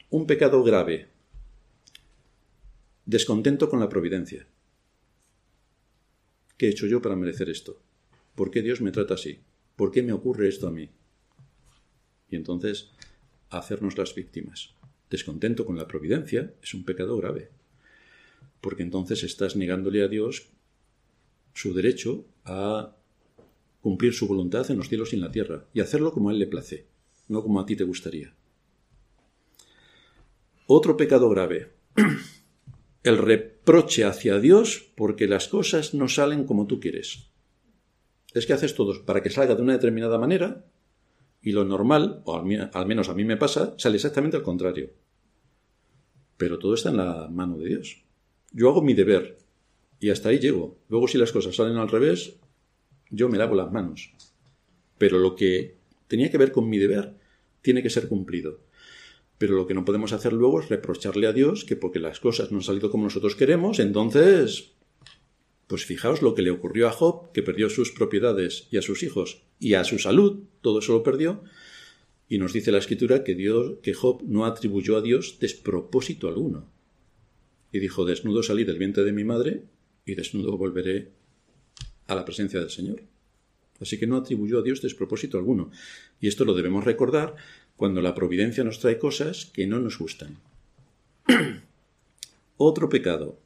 un pecado grave descontento con la providencia. ¿Qué he hecho yo para merecer esto? ¿Por qué Dios me trata así? ¿Por qué me ocurre esto a mí? Y entonces, hacernos las víctimas. Descontento con la providencia es un pecado grave, porque entonces estás negándole a Dios su derecho a cumplir su voluntad en los cielos y en la tierra, y hacerlo como a Él le place, no como a ti te gustaría. Otro pecado grave el reproche hacia Dios porque las cosas no salen como tú quieres. Es que haces todo para que salga de una determinada manera y lo normal, o al, menos a mí me pasa, sale exactamente al contrario. Pero todo está en la mano de Dios. Yo hago mi deber y hasta ahí llego. Luego si las cosas salen al revés, yo me lavo las manos. Pero lo que tenía que ver con mi deber tiene que ser cumplido. Pero lo que no podemos hacer luego es reprocharle a Dios que porque las cosas no han salido como nosotros queremos, entonces... Pues fijaos lo que le ocurrió a Job, que perdió sus propiedades y a sus hijos y a su salud, todo eso lo perdió, y nos dice la escritura que Dios, que Job no atribuyó a Dios despropósito alguno. Y dijo, desnudo salí del vientre de mi madre y desnudo volveré a la presencia del Señor. Así que no atribuyó a Dios despropósito alguno. Y esto lo debemos recordar cuando la providencia nos trae cosas que no nos gustan. Otro pecado.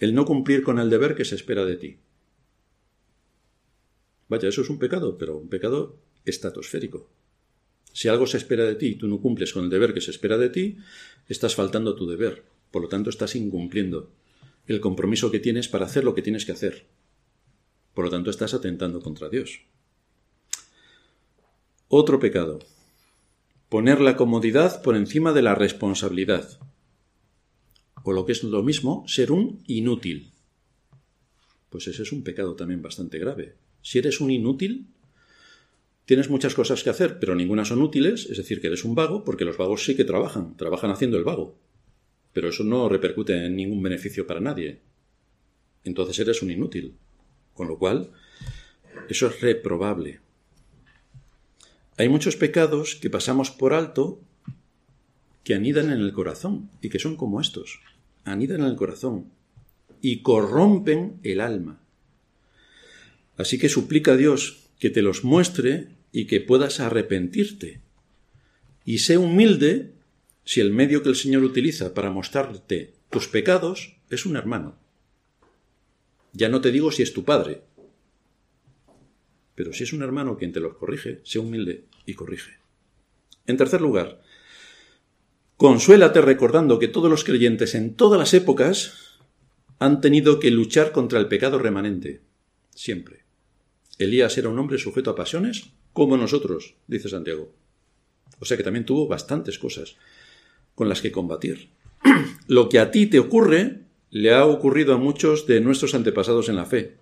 El no cumplir con el deber que se espera de ti. Vaya, eso es un pecado, pero un pecado estratosférico. Si algo se espera de ti y tú no cumples con el deber que se espera de ti, estás faltando a tu deber. Por lo tanto, estás incumpliendo el compromiso que tienes para hacer lo que tienes que hacer. Por lo tanto, estás atentando contra Dios. Otro pecado. Poner la comodidad por encima de la responsabilidad. O lo que es lo mismo, ser un inútil. Pues ese es un pecado también bastante grave. Si eres un inútil, tienes muchas cosas que hacer, pero ninguna son útiles, es decir, que eres un vago, porque los vagos sí que trabajan, trabajan haciendo el vago. Pero eso no repercute en ningún beneficio para nadie. Entonces eres un inútil. Con lo cual, eso es reprobable. Hay muchos pecados que pasamos por alto que anidan en el corazón y que son como estos. Anidan en el corazón y corrompen el alma. Así que suplica a Dios que te los muestre y que puedas arrepentirte. Y sé humilde si el medio que el Señor utiliza para mostrarte tus pecados es un hermano. Ya no te digo si es tu padre, Pero si es un hermano quien te los corrige, sea humilde y corrige. En tercer lugar, consuélate recordando que todos los creyentes en todas las épocas han tenido que luchar contra el pecado remanente. Siempre. Elías era un hombre sujeto a pasiones como nosotros, dice Santiago. O sea que también tuvo bastantes cosas con las que combatir. Lo que a ti te ocurre le ha ocurrido a muchos de nuestros antepasados en la fe.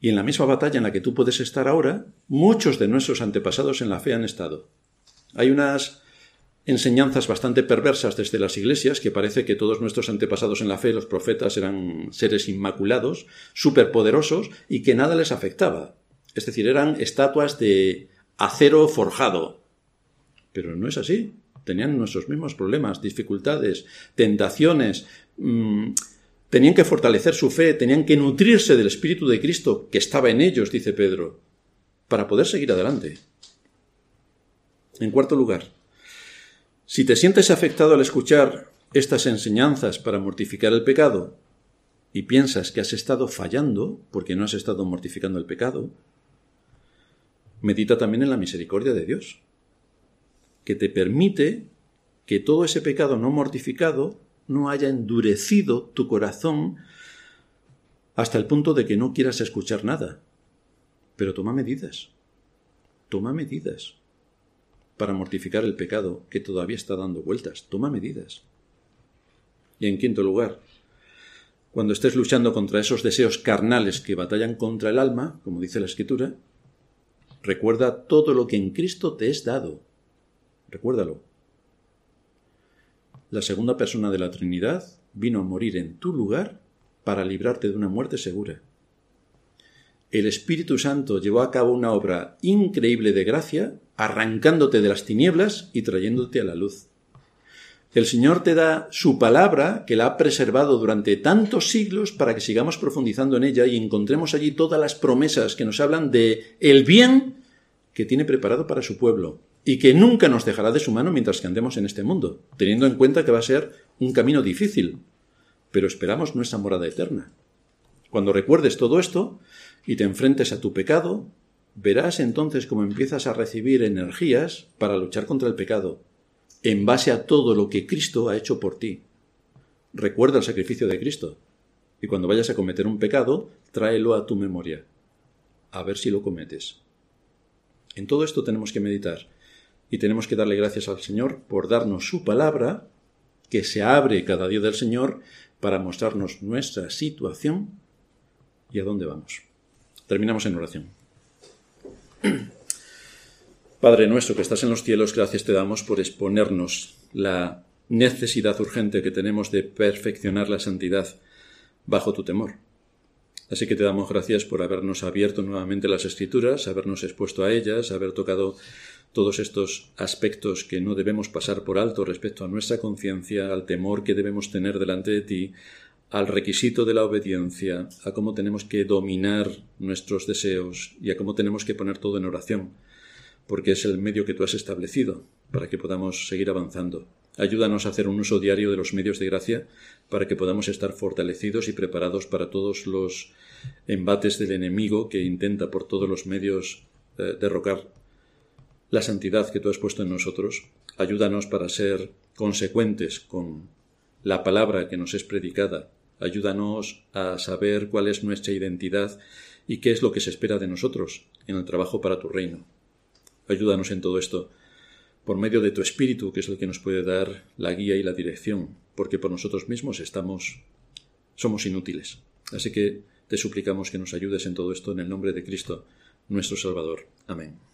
Y en la misma batalla en la que tú puedes estar ahora, muchos de nuestros antepasados en la fe han estado. Hay unas enseñanzas bastante perversas desde las iglesias, que parece que todos nuestros antepasados en la fe, los profetas, eran seres inmaculados, superpoderosos, y que nada les afectaba. Es decir, eran estatuas de acero forjado. Pero no es así. Tenían nuestros mismos problemas, dificultades, tentaciones. Mm, tenían que fortalecer su fe, tenían que nutrirse del Espíritu de Cristo que estaba en ellos, dice Pedro, para poder seguir adelante. En cuarto lugar, si te sientes afectado al escuchar estas enseñanzas para mortificar el pecado y piensas que has estado fallando porque no has estado mortificando el pecado, medita también en la misericordia de Dios, que te permite que todo ese pecado no mortificado no haya endurecido tu corazón hasta el punto de que no quieras escuchar nada. Pero toma medidas, toma medidas para mortificar el pecado que todavía está dando vueltas. Toma medidas. Y en quinto lugar, cuando estés luchando contra esos deseos carnales que batallan contra el alma, como dice la Escritura, recuerda todo lo que en Cristo te es dado. Recuérdalo. La segunda persona de la Trinidad vino a morir en tu lugar para librarte de una muerte segura el Espíritu Santo llevó a cabo una obra increíble de gracia, arrancándote de las tinieblas y trayéndote a la luz. El Señor te da su palabra, que la ha preservado durante tantos siglos, para que sigamos profundizando en ella y encontremos allí todas las promesas que nos hablan de el bien que tiene preparado para su pueblo y que nunca nos dejará de su mano mientras que andemos en este mundo, teniendo en cuenta que va a ser un camino difícil, pero esperamos nuestra morada eterna. Cuando recuerdes todo esto, y te enfrentes a tu pecado, verás entonces cómo empiezas a recibir energías para luchar contra el pecado, en base a todo lo que Cristo ha hecho por ti. Recuerda el sacrificio de Cristo, y cuando vayas a cometer un pecado, tráelo a tu memoria, a ver si lo cometes. En todo esto tenemos que meditar, y tenemos que darle gracias al Señor por darnos su palabra, que se abre cada día del Señor para mostrarnos nuestra situación y a dónde vamos. Terminamos en oración. Padre nuestro que estás en los cielos, gracias te damos por exponernos la necesidad urgente que tenemos de perfeccionar la santidad bajo tu temor. Así que te damos gracias por habernos abierto nuevamente las escrituras, habernos expuesto a ellas, haber tocado todos estos aspectos que no debemos pasar por alto respecto a nuestra conciencia, al temor que debemos tener delante de ti, al requisito de la obediencia, a cómo tenemos que dominar nuestros deseos y a cómo tenemos que poner todo en oración, porque es el medio que tú has establecido para que podamos seguir avanzando. Ayúdanos a hacer un uso diario de los medios de gracia para que podamos estar fortalecidos y preparados para todos los embates del enemigo que intenta por todos los medios eh, derrocar la santidad que tú has puesto en nosotros. Ayúdanos para ser consecuentes con la palabra que nos es predicada Ayúdanos a saber cuál es nuestra identidad y qué es lo que se espera de nosotros en el trabajo para tu reino. Ayúdanos en todo esto, por medio de tu Espíritu, que es el que nos puede dar la guía y la dirección, porque por nosotros mismos estamos, somos inútiles. Así que te suplicamos que nos ayudes en todo esto en el nombre de Cristo, nuestro Salvador. Amén.